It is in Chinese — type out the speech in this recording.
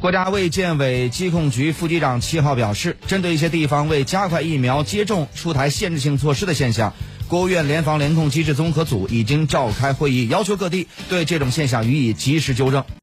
国家卫健委疾控局副局长七号表示针对一些地方为加快疫苗接种出台限制性措施的现象国务院联防联控机制综合组已经召开会议要求各地对这种现象予以及时纠正。